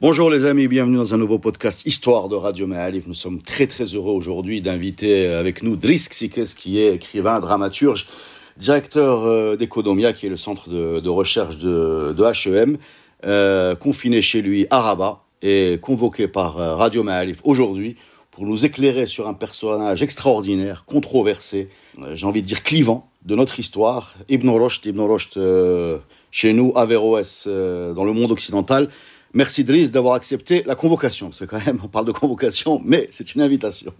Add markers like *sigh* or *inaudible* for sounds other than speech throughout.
Bonjour les amis, bienvenue dans un nouveau podcast Histoire de Radio Maalif. Nous sommes très très heureux aujourd'hui d'inviter avec nous Driss Sikes qui est écrivain, dramaturge, directeur euh, d'Economia qui est le centre de, recherche de, HEM, euh, confiné chez lui à Rabat et convoqué par euh, Radio Maalif aujourd'hui pour nous éclairer sur un personnage extraordinaire, controversé, j'ai envie de dire clivant de notre histoire, Ibn Rushd, Ibn Rushd chez nous, Averroès dans le monde occidental. Merci Driss d'avoir accepté la convocation. Parce que quand même, on parle de convocation, mais c'est une invitation.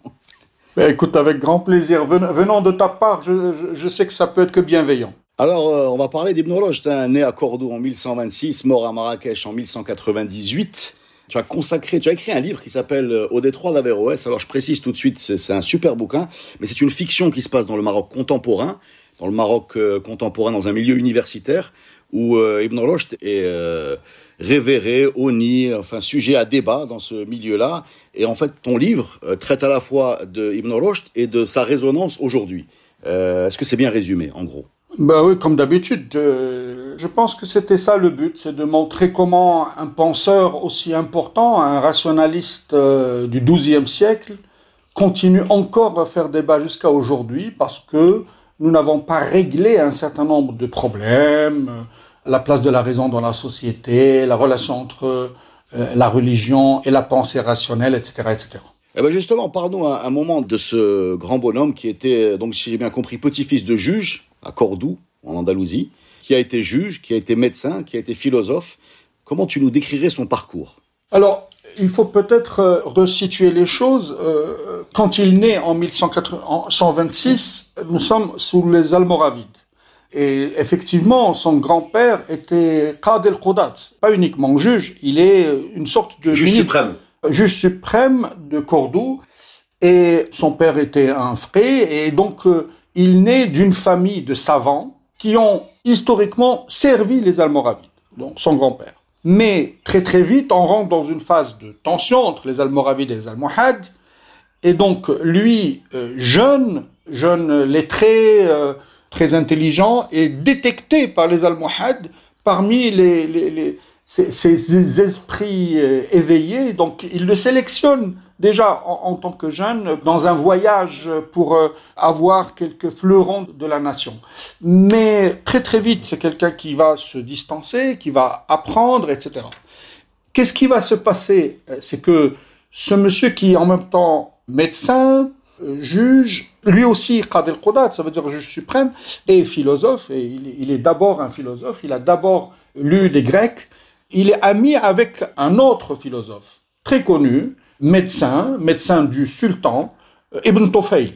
Écoute, avec grand plaisir. Venant de ta part, je, sais que ça peut être que bienveillant. Alors, euh, on va parler d'Ibn Rushd, né à Cordoue en 1126, mort à Marrakech en 1198. Tu as consacré, tu as écrit un livre qui s'appelle euh, Au détroit d'Averroès. Alors, je précise tout de suite, c'est un super bouquin, mais c'est une fiction qui se passe dans le Maroc contemporain, dans le Maroc euh, contemporain, dans un milieu universitaire, où Ibn Rushd est révéré, honni, enfin sujet à débat dans ce milieu-là. Et en fait, ton livre euh, traite à la fois de Ibn Rushd et de sa résonance aujourd'hui. Euh, est-ce que c'est bien résumé, en gros? Ben oui, comme d'habitude. Euh, je pense que c'était ça le but, c'est de montrer comment un penseur aussi important, un rationaliste du XIIe siècle, continue encore à faire débat jusqu'à aujourd'hui parce que nous n'avons pas réglé un certain nombre de problèmes la place de la raison dans la société, la relation entre euh, la religion et la pensée rationnelle, etc. etc. Eh ben justement, parlons un, un, moment de ce grand bonhomme qui était, donc si j'ai bien compris, petit-fils de juge à Cordoue, en Andalousie, qui a été juge, qui a été médecin, qui a été philosophe. Comment tu nous décrirais son parcours? Alors, il faut peut-être euh, resituer les choses. Euh, quand il naît en 1126, nous sommes sous les Almoravides. Et effectivement, son grand-père était Qad el-Qudat, pas uniquement juge, il est une sorte de juge suprême. Juge suprême de Cordoue. Et son père était un frère, et donc euh, il naît d'une famille de savants qui ont historiquement servi les Almoravides, donc son grand-père. Mais très très vite, on rentre dans une phase de tension entre les Almoravides et les Almohades, et donc lui, euh, jeune, jeune lettré, euh, très intelligent et détecté par les Almohades parmi les, ces, esprits euh, éveillés. Donc il le sélectionne déjà en, tant que jeune dans un voyage pour euh, avoir quelques fleurons de la nation. Mais très très vite, c'est quelqu'un qui va se distancer, qui va apprendre, etc. Qu'est-ce qui va se passer? Euh, C'est que ce monsieur qui est en même temps médecin, juge, lui aussi, Qad el-Qudat, ça veut dire juge suprême, et philosophe, et il, est d'abord un philosophe, il a d'abord lu les Grecs, il est ami avec un autre philosophe, très connu, médecin, médecin du sultan, euh, Ibn Tufayl.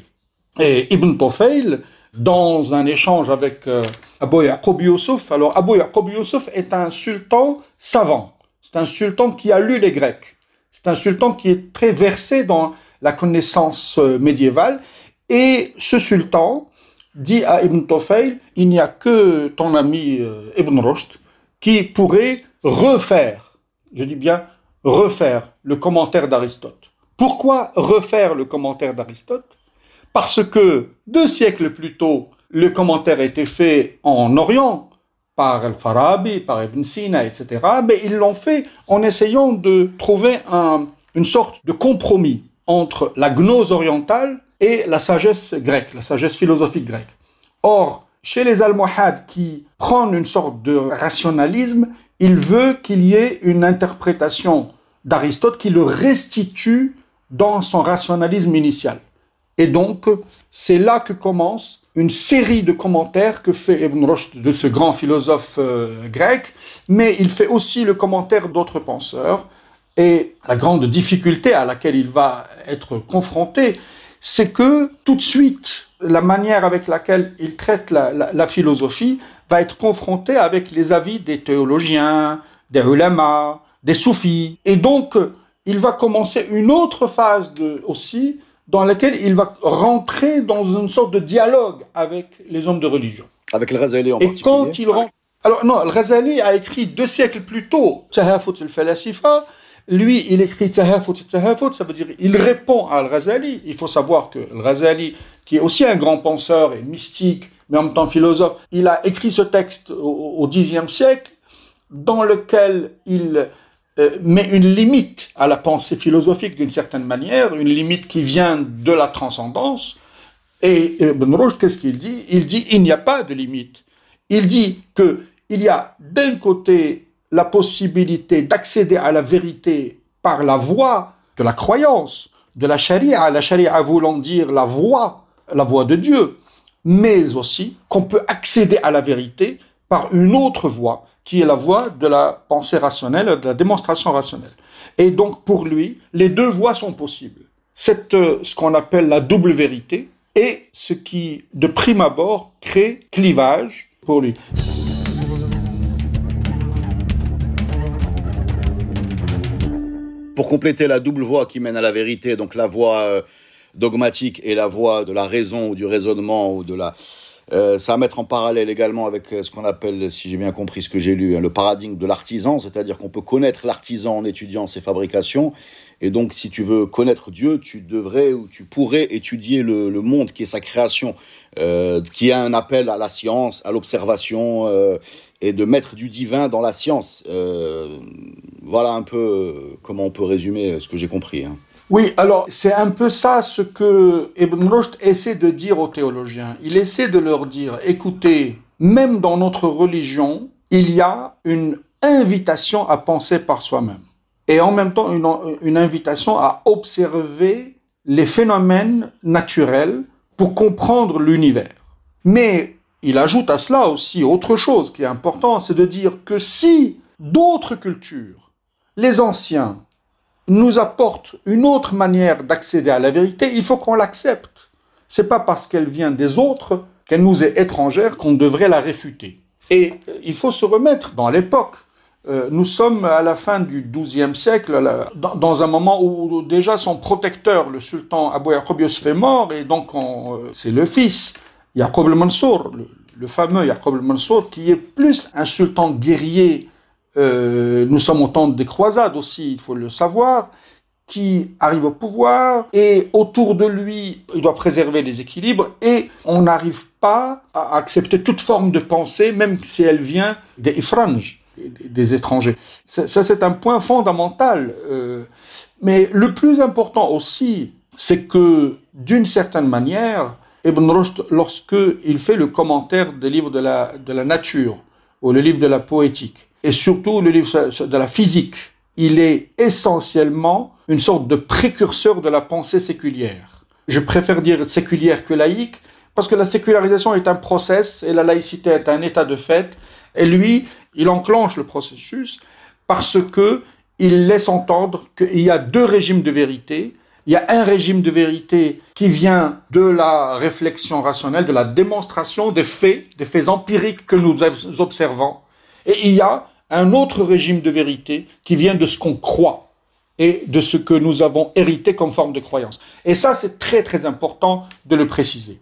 Et Ibn Tufayl, dans un échange avec euh, Abu Yaqub Yusuf, alors Abu Yaqub Yusuf est un sultan savant, c'est un sultan qui a lu les Grecs, c'est un sultan qui est très versé dans la connaissance euh, médiévale et ce sultan dit à Ibn Tufayl, il n'y a que ton ami euh, Ibn Rushd qui pourrait refaire, je dis bien refaire le commentaire d'Aristote. Pourquoi refaire le commentaire d'Aristote? Parce que deux siècles plus tôt, le commentaire a été fait en Orient par Al-Farabi, par Ibn Sina, etc. Mais ils l'ont fait en essayant de trouver une sorte de compromis entre la gnose orientale et la sagesse grecque, la sagesse philosophique grecque. Or, chez les Almohades qui prennent une sorte de rationalisme, il veut qu'il y ait une interprétation d'Aristote qui le restitue dans son rationalisme initial. Et donc, c'est là que commence une série de commentaires que fait Ibn Rushd de ce grand philosophe euh, grec, mais il fait aussi le commentaire d'autres penseurs. Et la grande difficulté à laquelle il va être confronté, c'est que tout de suite, la manière avec laquelle il traite la, philosophie va être confrontée avec les avis des théologiens, des ulama, des soufis. Et donc, il va commencer une autre phase de, aussi dans laquelle il va rentrer dans une sorte de dialogue avec les hommes de religion. Avec le Ghazali en Et particulier. quand il rentre... Alors non, le Ghazali a écrit deux siècles plus tôt Tahafut al-Falasifa. Lui, il écrit Tahafut al-Tahafut, ça veut dire il répond à Al-Ghazali. Il faut savoir que le Ghazali, qui est aussi un grand penseur et mystique, mais en même temps philosophe, il a écrit ce texte au, Xe siècle dans lequel il euh, met une limite à la pensée philosophique d'une certaine manière, une limite qui vient de la transcendance. Et Ibn Rushd, qu'est-ce qu'il dit? Il dit il n'y a pas de limite. Il dit que il y a d'un côté la possibilité d'accéder à la vérité par la voie de la croyance, de la charia, la charia voulant dire la voie, la voie de Dieu, mais aussi qu'on peut accéder à la vérité par une autre voie, qui est la voie de la pensée rationnelle, de la démonstration rationnelle. Et donc pour lui, les deux voies sont possibles. C'est euh, ce qu'on appelle la double vérité et ce qui, de prime abord, crée clivage pour lui. Pour compléter la double voie qui mène à la vérité, donc la voie euh, dogmatique et la voie de la raison ou du raisonnement ou de la... Euh, ça à mettre en parallèle également avec euh, ce qu'on appelle, si j'ai bien compris ce que j'ai lu, hein, le paradigme de l'artisan, c'est-à-dire qu'on peut connaître l'artisan en étudiant ses fabrications, et donc si tu veux connaître Dieu, tu devrais ou tu pourrais étudier le, le monde qui est sa création, euh, qui est un appel à la science, à l'observation, euh, et de mettre du divin dans la science. Euh, voilà un peu euh, comment on peut résumer ce que j'ai compris. Hein. Oui, alors c'est un peu ça ce que Ibn Rushd essaie de dire aux théologiens. Il essaie de leur dire, écoutez, même dans notre religion, il y a une invitation à penser par soi-même. Et en même temps, une, une invitation à observer les phénomènes naturels pour comprendre l'univers. Mais il ajoute à cela aussi autre chose qui est important, c'est de dire que si d'autres cultures, les anciens, nous apportent une autre manière d'accéder à la vérité, il faut qu'on l'accepte. C'est pas parce qu'elle vient des autres, qu'elle nous est étrangère, qu'on devrait la réfuter. Et euh, il faut se remettre dans l'époque. Euh, nous sommes à la fin du XIIe siècle, dans, un moment où déjà son protecteur, le sultan Abu Yaqub Yusuf, est mort, et donc on, euh, c'est le fils, Yaqub al-Mansour, le, fameux Yaqub al-Mansour, qui est plus un sultan guerrier. Euh, nous sommes au temps des croisades aussi, il faut le savoir, qui arrive au pouvoir, et autour de lui, il doit préserver les équilibres, et on n'arrive pas à accepter toute forme de pensée, même si elle vient des ifranges des étrangers. Ça, c'est un point fondamental. Euh, mais le plus important aussi, c'est que, d'une certaine manière, Ibn Rushd, lorsqu'il fait le commentaire des livres de la, de la nature, ou le livre de la poétique, et surtout le livre de la physique, il est essentiellement une sorte de précurseur de la pensée séculière. Je préfère dire séculière que laïque, parce que la sécularisation est un process et la laïcité est un état de fait. Et lui, il enclenche le processus parce que il laisse entendre qu'il y a deux régimes de vérité. Il y a un régime de vérité qui vient de la réflexion rationnelle, de la démonstration des faits, des faits empiriques que nous observons. Et il y a un autre régime de vérité qui vient de ce qu'on croit et de ce que nous avons hérité comme forme de croyance. Et ça, c'est très très important de le préciser.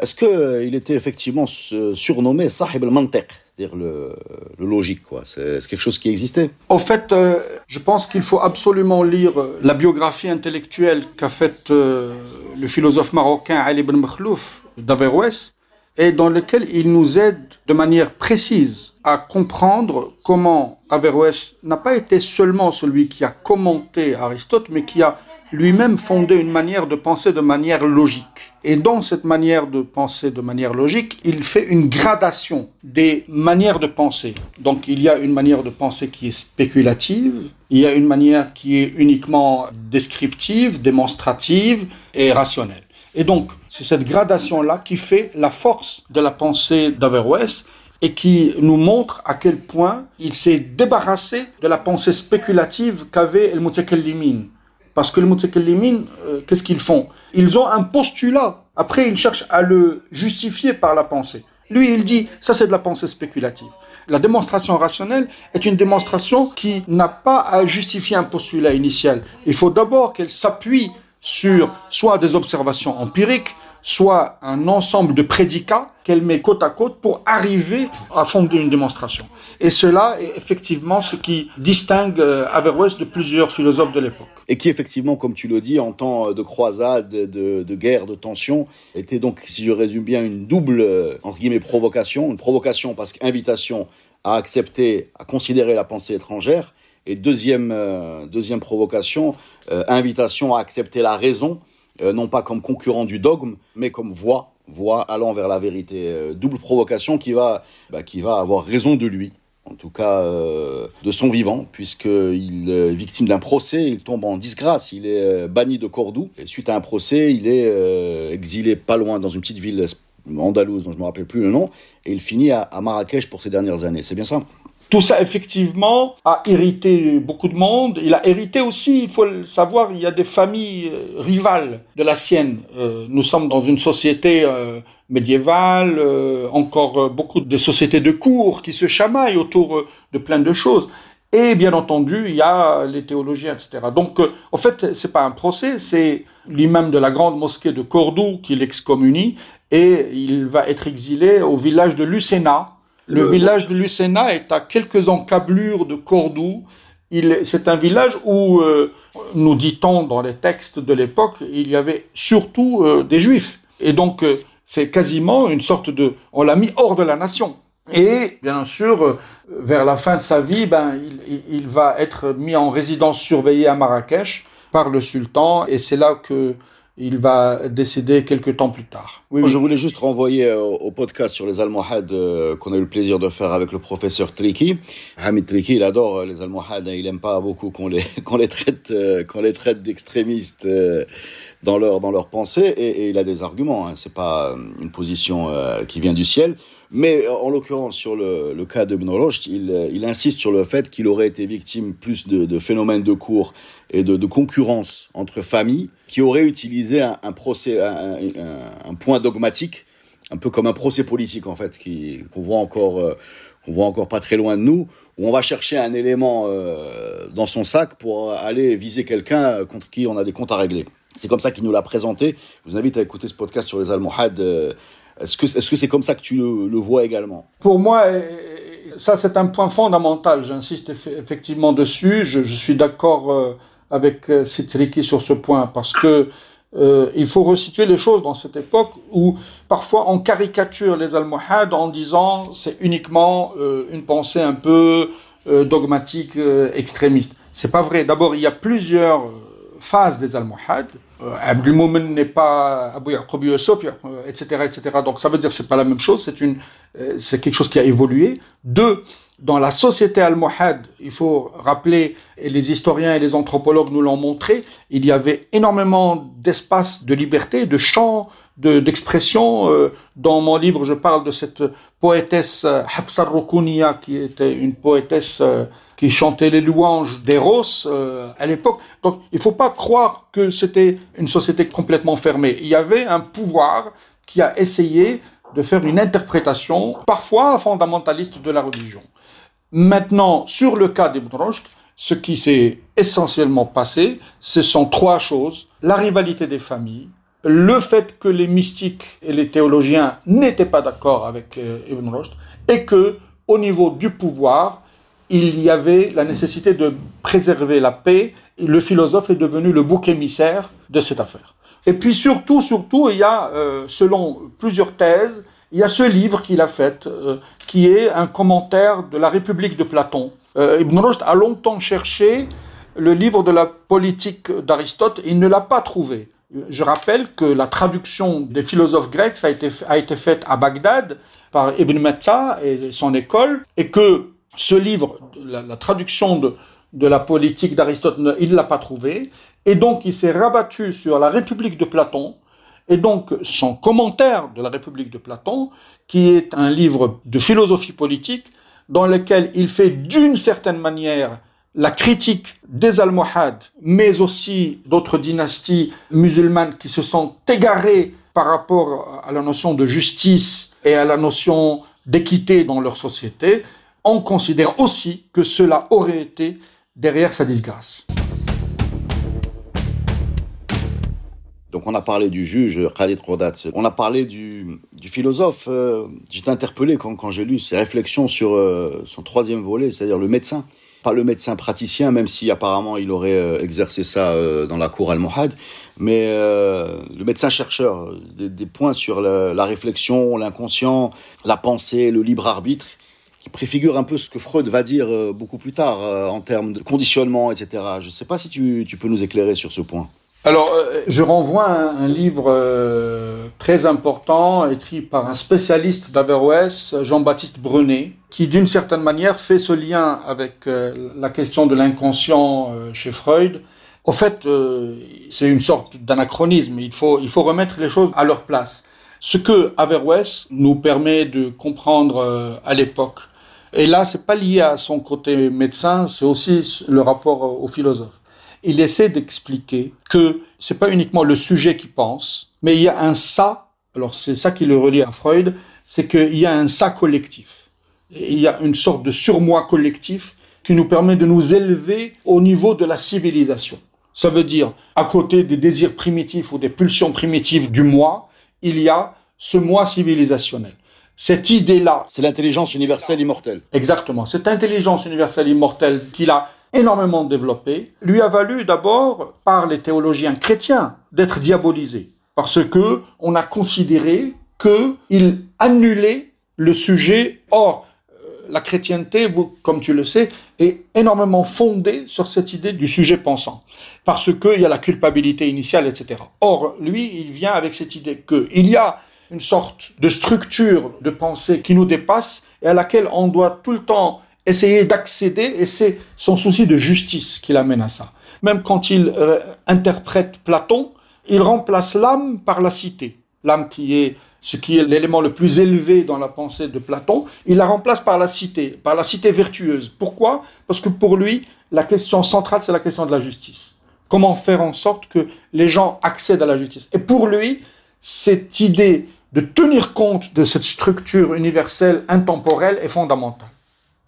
Est-ce qu'il euh, était effectivement surnommé Sahib al-Mantiq, c'est-à-dire le, le, logique, quoi. C'est quelque chose qui existait. Au fait, euh, je pense qu'il faut absolument lire la biographie intellectuelle qu'a faite euh, le philosophe marocain Ali ibn Makhlouf d'Averroès, et dans lequel il nous aide de manière précise à comprendre comment Averroès n'a pas été seulement celui qui a commenté Aristote, mais qui a lui-même fondé une manière de penser de manière logique. Et dans cette manière de penser de manière logique, il fait une gradation des manières de penser. Donc il y a une manière de penser qui est spéculative, il y a une manière qui est uniquement descriptive, démonstrative et rationnelle. Et donc, c'est cette gradation-là qui fait la force de la pensée d'Averroès et qui nous montre à quel point il s'est débarrassé de la pensée spéculative qu'avait El Mutakallimin. Parce que les Mutakallimin, euh, qu'est-ce qu'ils font? Ils ont un postulat. Après, ils cherchent à le justifier par la pensée. Lui, il dit, ça c'est de la pensée spéculative. la démonstration rationnelle est une démonstration qui n'a pas à justifier un postulat initial. Il faut d'abord qu'elle s'appuie sur soit des observations empiriques, soit un ensemble de prédicats qu'elle met côte à côte pour arriver à fonder une démonstration. Et cela est effectivement ce qui distingue euh, Averroès de plusieurs philosophes de l'époque. Et qui effectivement, comme tu le dis, en temps de croisade, de, de guerre, de tension, était donc, si je résume bien, une double, euh, entre guillemets, provocation. Une provocation parce qu'invitation à accepter, à considérer la pensée étrangère. Et deuxième, euh, deuxième provocation, invitation à accepter la raison euh, non pas comme concurrent du dogme, mais comme voie, voie allant vers la vérité. Euh, double provocation qui va, bah, qui va avoir raison de lui, en tout cas euh, de son vivant, puisqu'il est victime d'un procès, il tombe en disgrâce, il est banni de Cordoue, et suite à un procès, il est exilé pas loin dans une petite ville andalouse dont je ne me rappelle plus le nom, et il finit à Marrakech pour ses dernières années. C'est bien ça? Tout ça, effectivement, a irrité beaucoup de monde. Il a hérité aussi, il faut le savoir, il y a des familles euh, rivales de la sienne. Euh, nous sommes dans une société euh, médiévale, encore beaucoup de sociétés de cours qui se chamaillent autour de plein de choses. Et bien entendu, il y a les théologiens, etc. Donc, en fait, c'est pas un procès, c'est l'imam de la grande mosquée de Cordoue qui l'excommunie et il va être exilé au village de Lucena, le, village de Lucena est à quelques encablures de Cordoue. C'est un village où, euh, nous dit-on dans les textes de l'époque, il y avait surtout euh, des juifs. Et donc, euh, c'est quasiment une sorte de... On l'a mis hors de la nation. Et bien sûr, vers la fin de sa vie, ben, il, il va être mis en résidence surveillée à Marrakech par le sultan. Et c'est là que il va décéder quelques temps plus tard. Oui, Je voulais juste renvoyer euh, au, podcast sur les Almohades euh, qu'on a eu le plaisir de faire avec le professeur Triki. Hamid Triki, il adore euh, les Almohades, hein. il aime pas beaucoup qu'on les, *laughs* qu'on les traite, qu'on les traite d'extrémistes dans leur dans leur pensée et, il a des arguments. Hein. C'est pas une position qui vient du ciel. Mais en l'occurrence, sur le, cas de Ibn il, il, insiste sur le fait qu'il aurait été victime plus de, phénomènes de cours et de, concurrence entre familles qui auraient utilisé un, procès, un, point dogmatique, un peu comme un procès politique en fait, qu'on voit encore, euh, qu'on voit encore pas très loin de nous, où on va chercher un élément euh, dans son sac pour aller viser quelqu'un contre qui on a des comptes à régler. C'est comme ça qu'il nous l'a présenté. Je vous invite à écouter ce podcast sur les Almohades. Euh, est-ce que c'est comme ça que tu le, vois également? Pour moi, euh, ça c'est un point fondamental. J'insiste effectivement dessus. Je, suis d'accord euh, avec euh, Citriki sur ce point parce que il faut resituer les choses dans cette époque où parfois on caricature les Almohades en disant c'est uniquement une pensée un peu dogmatique, extrémiste. C'est pas vrai. D'abord, il y a plusieurs phases des Almohades. Euh, Abdelmoumen n'est pas Abu Yaqub Yusuf, etc., etc. Donc ça veut dire que c'est pas la même chose, c'est une, euh, c'est quelque chose qui a évolué. Deux, dans la société almohade, il faut rappeler, et les historiens et les anthropologues nous l'ont montré, il y avait énormément d'espace de liberté, de champs d'expression. Euh, dans mon livre, je parle de cette poétesse euh, Hafsa Rukuniya, qui était une poétesse euh, qui chantait les louanges d'Eros à l'époque. Donc, il ne faut pas croire que c'était une société complètement fermée. Il y avait un pouvoir qui a essayé de faire une interprétation, parfois fondamentaliste, de la religion. Maintenant, sur le cas d'Ibn Rushd, ce qui s'est essentiellement passé, ce sont trois choses. La rivalité des familles, le fait que les mystiques et les théologiens n'étaient pas d'accord avec euh, Ibn Rushd et que au niveau du pouvoir, il y avait la nécessité de préserver la paix. Le philosophe est devenu le bouc émissaire de cette affaire. Et puis surtout, surtout, il y a, euh, selon plusieurs thèses, il y a ce livre qu'il a fait, euh, qui est un commentaire de la République de Platon. Ibn Rushd a longtemps cherché le livre de la politique d'Aristote, il ne l'a pas trouvé. Je rappelle que la traduction des philosophes grecs a été, a été faite à Bagdad par Ibn Matta et son école, et que ce livre, la, traduction de, de, la politique d'Aristote, il ne l'a pas trouvé, et donc il s'est rabattu sur la République de Platon, et donc son commentaire de la République de Platon, qui est un livre de philosophie politique, dans lequel il fait d'une certaine manière la critique des Almohades, mais aussi d'autres dynasties musulmanes qui se sont égarées par rapport à la notion de justice et à la notion d'équité dans leur société, on considère aussi que cela aurait été derrière sa disgrâce. Donc on a parlé du juge Khalid Rodat, on a parlé du, philosophe. Euh, j'étais interpellé quand, j'ai lu ses réflexions sur euh, son troisième volet, c'est-à-dire le médecin. Pas le médecin praticien, même si apparemment il aurait euh, exercé ça dans la cour al-Mohad, mais le médecin chercheur, des, points sur la, réflexion, l'inconscient, la pensée, le libre arbitre, qui préfigure un peu ce que Freud va dire beaucoup plus tard en termes de conditionnement, etc. Je ne sais pas si tu peux nous éclairer sur ce point. Alors, euh, je renvoie à un, livre euh, très important écrit par un spécialiste d'Averroès, Jean-Baptiste Brenet, qui d'une certaine manière fait ce lien avec euh, la question de l'inconscient chez Freud. Au fait, c'est une sorte d'anachronisme. Il faut, il faut remettre les choses à leur place. Ce que Averroès nous permet de comprendre à l'époque. Et là, c'est pas lié à son côté médecin, c'est aussi le rapport au philosophe il essaie d'expliquer que c'est pas uniquement le sujet qui pense, mais il y a un ça. Alors c'est ça qui le relie à Freud, c'est qu'il y a un ça collectif. il y a une sorte de surmoi collectif qui nous permet de nous élever au niveau de la civilisation. Ça veut dire, à côté des désirs primitifs ou des pulsions primitives du moi, il y a ce moi civilisationnel. Cette idée-là. C'est l'intelligence universelle immortelle. Exactement. Cette intelligence universelle immortelle qu'il a énormément développé, lui a valu d'abord, par les théologiens chrétiens, d'être diabolisé. Parce que on a considéré qu'il annulait le sujet. Or, euh, la chrétienté, comme tu le sais, est énormément fondée sur cette idée du sujet pensant. Parce qu'il y a la culpabilité initiale, etc. Or, lui, il vient avec cette idée qu'il y a une sorte de structure de pensée qui nous dépasse et à laquelle on doit tout le temps essayer d'accéder, et c'est son souci de justice qui l'amène à ça. Même quand il euh, interprète Platon, il remplace l'âme par la cité. L'âme qui est ce qui est l'élément le plus élevé dans la pensée de Platon, il la remplace par la cité, par la cité vertueuse. Pourquoi? Parce que pour lui, la question centrale, c'est la question de la justice. Comment faire en sorte que les gens accèdent à la justice? Et pour lui, cette idée de tenir compte de cette structure universelle intemporelle est fondamentale.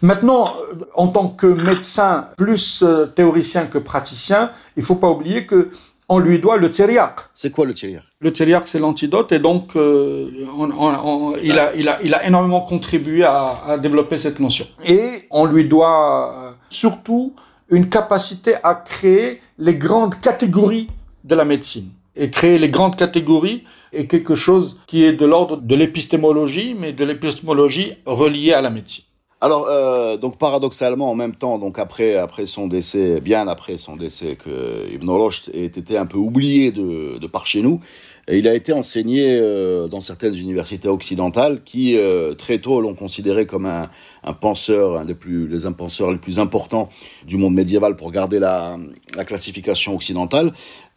Maintenant, euh, en tant que médecin plus euh, théoricien que praticien, il ne faut pas oublier que on lui doit le tzériak. C'est quoi le tzériak Le tzériak, c'est l'antidote, et donc euh, il, a, il, a, il, a, énormément contribué à, à, développer cette notion. Et on lui doit surtout une capacité à créer les grandes catégories de la médecine. Et créer les grandes catégories est quelque chose qui est de l'ordre de l'épistémologie, mais de l'épistémologie reliée à la médecine. Alors, euh, donc paradoxalement, en même temps, donc après, après son décès, bien après son décès, que Ibn Rushd ait été un peu oublié de, de par chez nous, et il a été enseigné euh, dans certaines universités occidentales qui euh, très tôt l'ont considéré comme un, un, penseur, un des plus les penseurs les plus importants du monde médiéval pour garder la, la classification occidentale.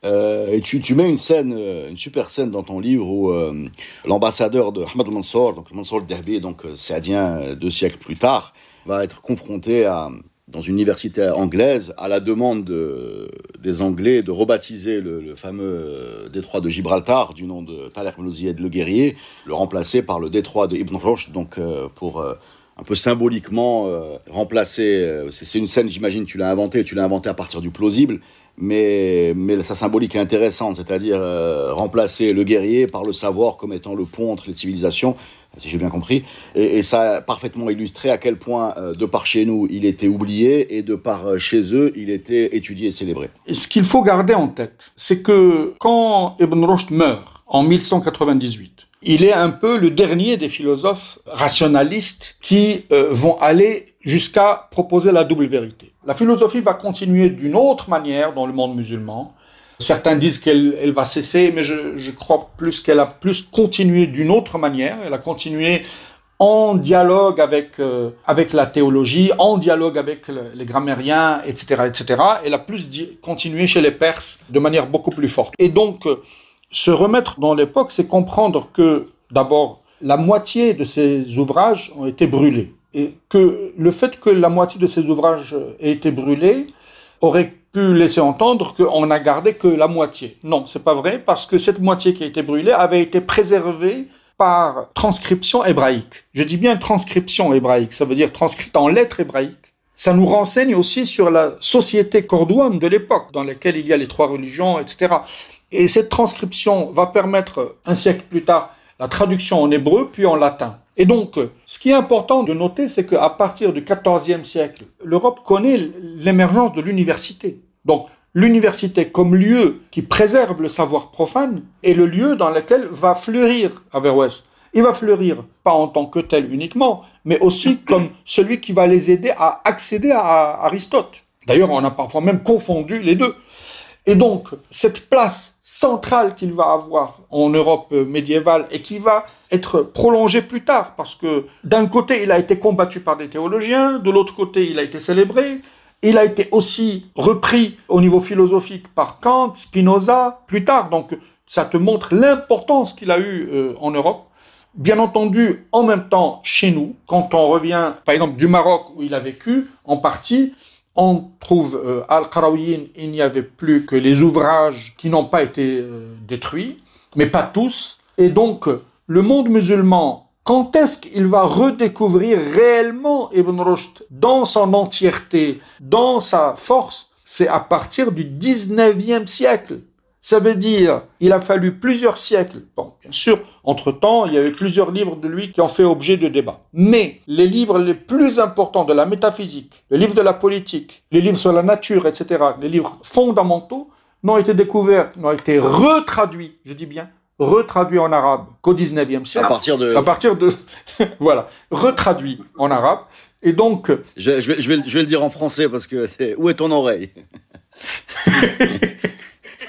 Euh, et tu, mets une scène, euh, une super scène dans ton livre où euh, l'ambassadeur de Ahmad Mansour, donc Mansour Dahbi, donc saadien deux siècles plus tard, va être confronté à, dans une université anglaise à la demande de, des Anglais de rebaptiser le, fameux détroit de Gibraltar du nom de Talek Mlouziyed le guerrier, le remplacer par le détroit de Ibn Rushd, donc pour un peu symboliquement remplacer. c'est une scène, j'imagine, tu l'as inventée, tu l'as inventée à partir du plausible mais, mais sa symbolique est intéressante, c'est-à-dire euh, remplacer le guerrier par le savoir comme étant le pont entre les civilisations, si j'ai bien compris. Et, ça a parfaitement illustré à quel point, euh, de par chez nous, il était oublié et de par euh, chez eux, il était étudié et célébré. Ce qu'il faut garder en tête, c'est que quand Ibn Rushd meurt en 1198, il est un peu le dernier des philosophes rationalistes qui vont aller jusqu'à proposer la double vérité. La philosophie va continuer d'une autre manière dans le monde musulman. Certains disent qu'elle va cesser, mais je, crois plus qu'elle a plus continué d'une autre manière. Elle a continué en dialogue avec euh, avec la théologie, en dialogue avec les grammairiens, etc., etc. Elle a plus continué chez les Perses de manière beaucoup plus forte. Et donc, euh, se remettre dans l'époque, c'est comprendre que d'abord la moitié de ces ouvrages ont été brûlés et que le fait que la moitié de ces ouvrages ait été brûlés aurait pu laisser entendre qu'on n'a gardé que la moitié. Non, c'est pas vrai, parce que cette moitié qui a été brûlée avait été préservée par transcription hébraïque. Je dis bien transcription hébraïque, ça veut dire transcrite en lettres hébraïques. Ça nous renseigne aussi sur la société cordouane de l'époque, dans laquelle il y a les trois religions, etc. Et cette transcription va permettre, un siècle plus tard, la traduction en hébreu, puis en latin. Et donc, ce qui est important de noter, c'est qu'à partir du XIVe siècle, l'Europe connaît l'émergence de l'université. Donc, l'université comme lieu qui préserve le savoir profane est le lieu dans lequel va fleurir Averroès. Il va fleurir pas en tant que tel uniquement, mais aussi *coughs* comme celui qui va les aider à accéder à Aristote. D'ailleurs, on a parfois même confondu les deux. Et donc, cette place centrale qu'il va avoir en Europe médiévale et qui va être prolongée plus tard, parce que d'un côté, il a été combattu par des théologiens, de l'autre côté, il a été célébré, il a été aussi repris au niveau philosophique par Kant, Spinoza, plus tard. Donc, ça te montre l'importance qu'il a eu euh, en Europe. Bien entendu, en même temps, chez nous, quand on revient, par exemple, du Maroc où il a vécu, en partie, on trouve euh, Al-Qarawiyyin, il n'y avait plus que les ouvrages qui n'ont pas été euh, détruits, mais pas tous. Et donc, le monde musulman, quand est-ce qu'il va redécouvrir réellement Ibn Rushd dans son entièreté, dans sa force? C'est à partir du 19e siècle. Ça veut dire, il a fallu plusieurs siècles. Bon, bien sûr, entre-temps, il y avait plusieurs livres de lui qui ont fait objet de débat. Mais les livres les plus importants de la métaphysique, les livres de la politique, les livres sur la nature, etc., les livres fondamentaux, n'ont été découverts, n'ont été retraduits, je dis bien, retraduits en arabe qu'au 19e siècle. À partir de... À partir de... *laughs* voilà, retraduits en arabe. Et donc... Je, je, vais, je, vais, je vais le dire en français parce que. Où est ton oreille? *laughs*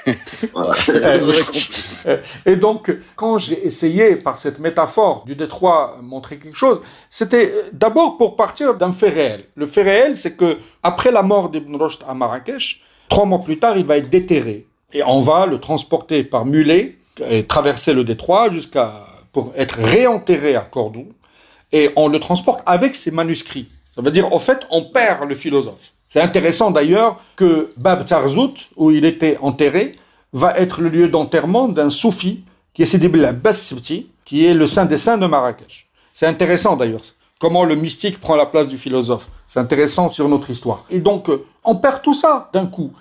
*laughs* Et donc, quand j'ai essayé par cette métaphore du détroit montrer quelque chose, c'était d'abord pour partir d'un fait réel. Le fait réel, c'est que après la mort d'Ibn Rushd à Marrakech, trois mois plus tard, il va être déterré et on va le transporter par mulet et traverser le détroit jusqu'à pour être réenterré à Cordoue et on le transporte avec ses manuscrits. Ça veut dire, en fait, on perd le philosophe. C'est intéressant d'ailleurs que Bab Tarzout, où il était enterré, va être le lieu d'enterrement d'un soufi qui est Sidi qui est le saint des saints de Marrakech. C'est intéressant d'ailleurs comment le mystique prend la place du philosophe. C'est intéressant sur notre histoire. Et donc, euh, on perd tout ça d'un coup.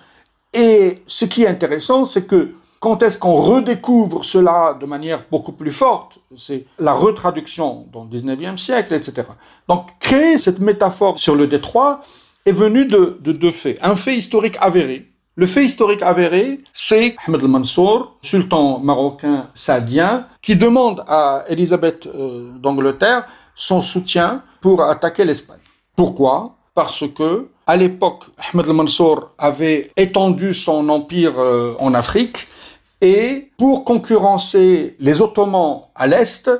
Et ce qui est intéressant, c'est que quand est-ce qu'on redécouvre cela de manière beaucoup plus forte C'est la retraduction dans le 19e siècle, etc. Donc, créer cette métaphore sur le détroit, est venu de, deux faits. Un fait historique avéré. Le fait historique avéré, c'est Ahmed al-Mansour, sultan marocain sadien, qui demande à Élisabeth euh, d'Angleterre son soutien pour attaquer l'Espagne. Pourquoi? Parce que à l'époque, Ahmed al-Mansour avait étendu son empire euh, en Afrique et pour concurrencer les Ottomans à l'est,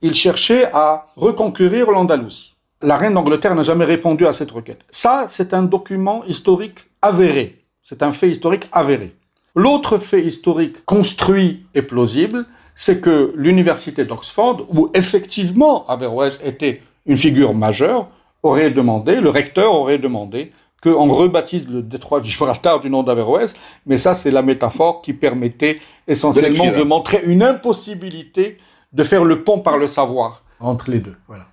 il cherchait à reconquérir l'Andalousie la reine d'Angleterre n'a jamais répondu à cette requête. Ça, c'est un document historique avéré. C'est un fait historique avéré. L'autre fait historique construit et plausible, c'est que l'université d'Oxford, où effectivement Averroès était une figure majeure, aurait demandé, le recteur aurait demandé qu'on rebaptise le détroit de Gibraltar du nom d'Averroès, mais ça c'est la métaphore qui permettait essentiellement de, de montrer une impossibilité de faire le pont par le savoir entre les deux. Voilà.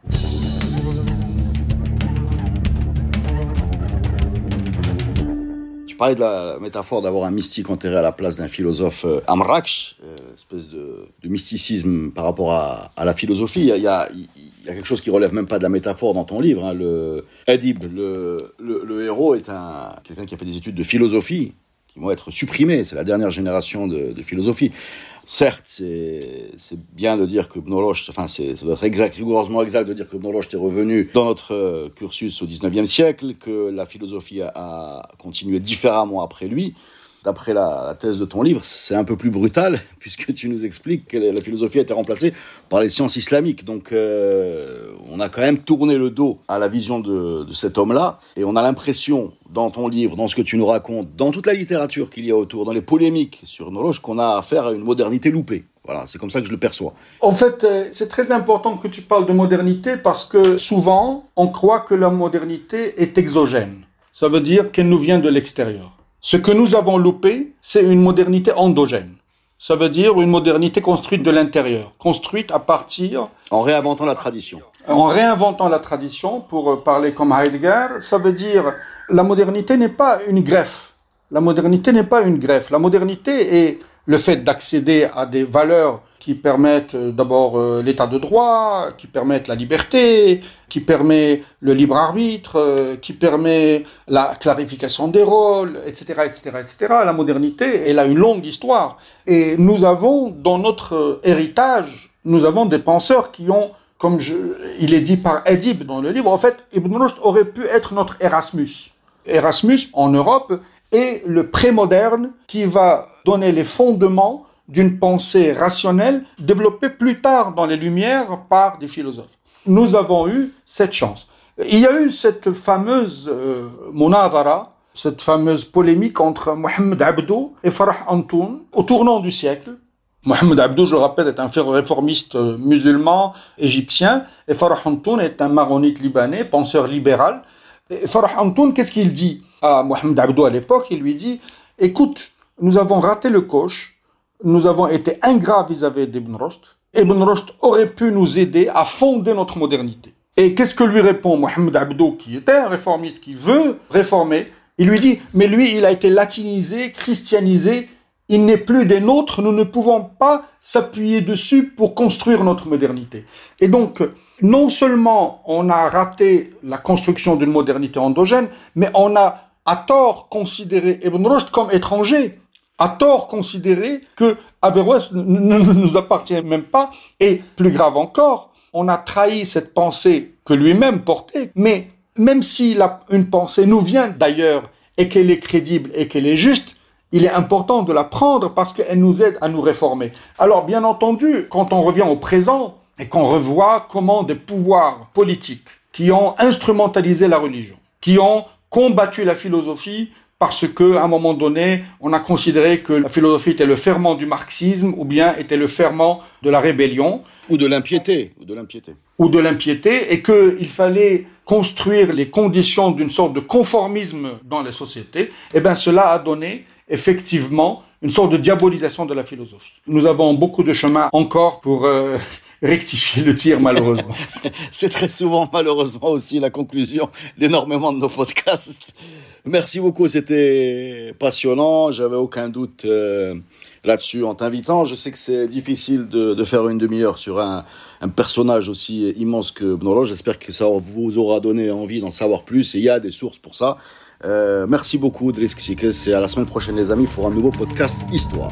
Tu parlais de la métaphore d'avoir un mystique enterré à la place d'un philosophe euh, Amraksh, euh, espèce de, mysticisme par rapport à, la philosophie. Il y, a, quelque chose qui relève même pas de la métaphore dans ton livre. Hein. Le Edib, le, héros, est un quelqu'un qui a fait des études de philosophie qui vont être supprimées. C'est la dernière génération de philosophie. Certes, c'est bien de dire que Bnoloch, enfin, être rigoureusement exact de dire que Bnoloch est revenu dans notre euh, cursus au 19e siècle, que la philosophie a continué différemment après lui d'après la, thèse de ton livre, c'est un peu plus brutal, *laughs* puisque tu nous expliques que la philosophie a été remplacée par les sciences islamiques. Donc, euh, on a quand même tourné le dos à la vision de, cet homme-là, et on a l'impression, dans ton livre, dans ce que tu nous racontes, dans toute la littérature qu'il y a autour, dans les polémiques sur Nologe, qu'on a affaire à une modernité loupée. Voilà, c'est comme ça que je le perçois. En fait, euh, c'est très important que tu parles de modernité parce que souvent, on croit que la modernité est exogène. Ça veut dire qu'elle nous vient de l'extérieur. Ce que nous avons loupé, c'est une modernité endogène. Ça veut dire une modernité construite de l'intérieur, construite à partir... En réinventant la tradition. En réinventant la tradition, pour parler comme Heidegger, ça veut dire la modernité n'est pas une greffe. La modernité n'est pas une greffe. La modernité est le fait d'accéder à des valeurs qui permettent euh, d'abord euh, l'état de droit, qui permettent la liberté, qui permet le libre arbitre, euh, qui permet la clarification des rôles, etc., etc., etc. La modernité, elle a une longue histoire. Et nous avons, dans notre héritage, nous avons des penseurs qui ont, comme il est dit par Edib dans le livre, en fait, Ibn Rushd aurait pu être notre Erasmus. Erasmus, en Europe, est le prémoderne qui va donner les fondements d'une pensée rationnelle développée plus tard dans les Lumières par des philosophes. Nous avons eu cette chance. Il y a eu cette fameuse euh, monavara, cette fameuse polémique entre Mohamed Abdou et Farah Antoun au tournant du siècle. Mohamed Abdou, je rappelle, est un réformiste euh, musulman égyptien et Farah Antoun est un maronite libanais, penseur libéral. Et Farah Antoun, qu'est-ce qu'il dit? À Mohamed Abdou à l'époque Il lui dit Écoute, nous avons raté le coche, nous avons été ingrats vis-à-vis d'Ibn Rushd. Ibn Rushd aurait pu nous aider à fonder notre modernité. Et qu'est-ce que lui répond Mohamed Abdo, qui était un réformiste, qui veut réformer? Il lui dit, mais lui, il a été latinisé, christianisé, il n'est plus des nôtres, nous ne pouvons pas s'appuyer dessus pour construire notre modernité. Et donc, non seulement on a raté la construction d'une modernité endogène, mais on a à tort considéré Ibn Rushd comme étranger à tort considéré que Averroès ne nous appartient même pas, et plus grave encore, on a trahi cette pensée que lui-même portait, mais même si une pensée nous vient d'ailleurs et qu'elle est crédible et qu'elle est juste, il est important de la prendre parce qu'elle nous aide à nous réformer. Alors bien entendu, quand on revient au présent et qu'on revoit comment des pouvoirs politiques qui ont instrumentalisé la religion, qui ont combattu la philosophie, parce que, à un moment donné, on a considéré que la philosophie était le ferment du marxisme ou bien était le ferment de la rébellion. Ou de l'impiété. Ou de l'impiété. Ou de l'impiété, et qu'il fallait construire les conditions d'une sorte de conformisme dans les sociétés. Eh bien, cela a donné effectivement une sorte de diabolisation de la philosophie. Nous avons beaucoup de chemin encore pour euh, rectifier le tir, malheureusement. *laughs* C'est très souvent, malheureusement, aussi la conclusion d'énormément de nos podcasts. Merci beaucoup, c'était passionnant. J'avais aucun doute euh, là-dessus en t'invitant. Je sais que c'est difficile de, faire une demi-heure sur un, un, personnage aussi immense que Bnolo. J'espère que ça vous aura donné envie d'en savoir plus. Et il y a des sources pour ça. Euh, merci beaucoup, Drisk Sikes. Et à la semaine prochaine, les amis, pour un nouveau podcast Histoire.